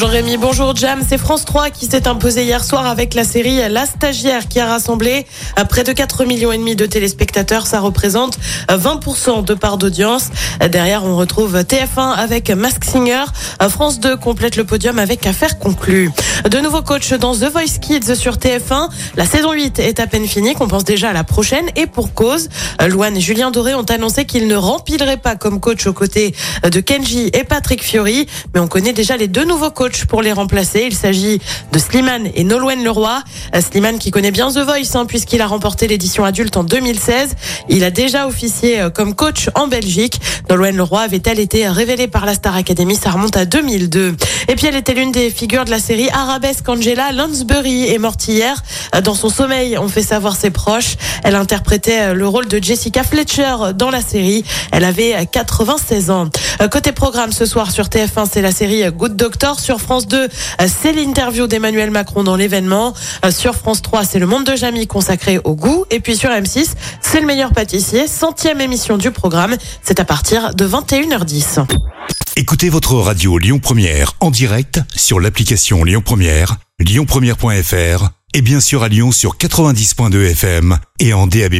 Bonjour Rémi, bonjour Jam. C'est France 3 qui s'est imposé hier soir avec la série La Stagiaire qui a rassemblé euh, près de 4 millions et demi de téléspectateurs. Ça représente euh, 20% de part d'audience. Euh, Derrière, on retrouve TF1 avec Mask Singer. Euh, France 2 complète le podium avec Affaire conclue. De nouveaux coachs dans The Voice Kids sur TF1. La saison 8 est à peine finie, qu'on pense déjà à la prochaine et pour cause. Euh, Louane et Julien Doré ont annoncé qu'ils ne rempliraient pas comme coach aux côtés euh, de Kenji et Patrick Fiori, mais on connaît déjà les deux nouveaux coachs pour les remplacer. Il s'agit de Slimane et Nolwenn Leroy. Euh, Slimane qui connaît bien The Voice hein, puisqu'il a remporté l'édition adulte en 2016. Il a déjà officié euh, comme coach en Belgique. Nolwenn Leroy avait-elle été révélée par la Star Academy? Ça remonte à 2002. Et puis elle était l'une des figures de la série Arabesque Angela Lansbury est morte hier. Euh, Dans son sommeil, on fait savoir ses proches. Elle interprétait le rôle de Jessica Fletcher dans la série. Elle avait euh, 96 ans. Côté programme ce soir sur TF1, c'est la série Good Doctor. Sur France 2, euh, c'est l'interview d'Emmanuel Macron dans l'événement. Euh, Sur France 3, c'est le monde de Jamie consacré au goût. Et puis sur M6, c'est le meilleur pâtissier. Centième émission du programme. C'est à partir de 21h10. Écoutez votre radio Lyon Première en direct sur l'application Lyon Première, lyonpremière.fr et bien sûr à Lyon sur 90.2 FM et en DAB+.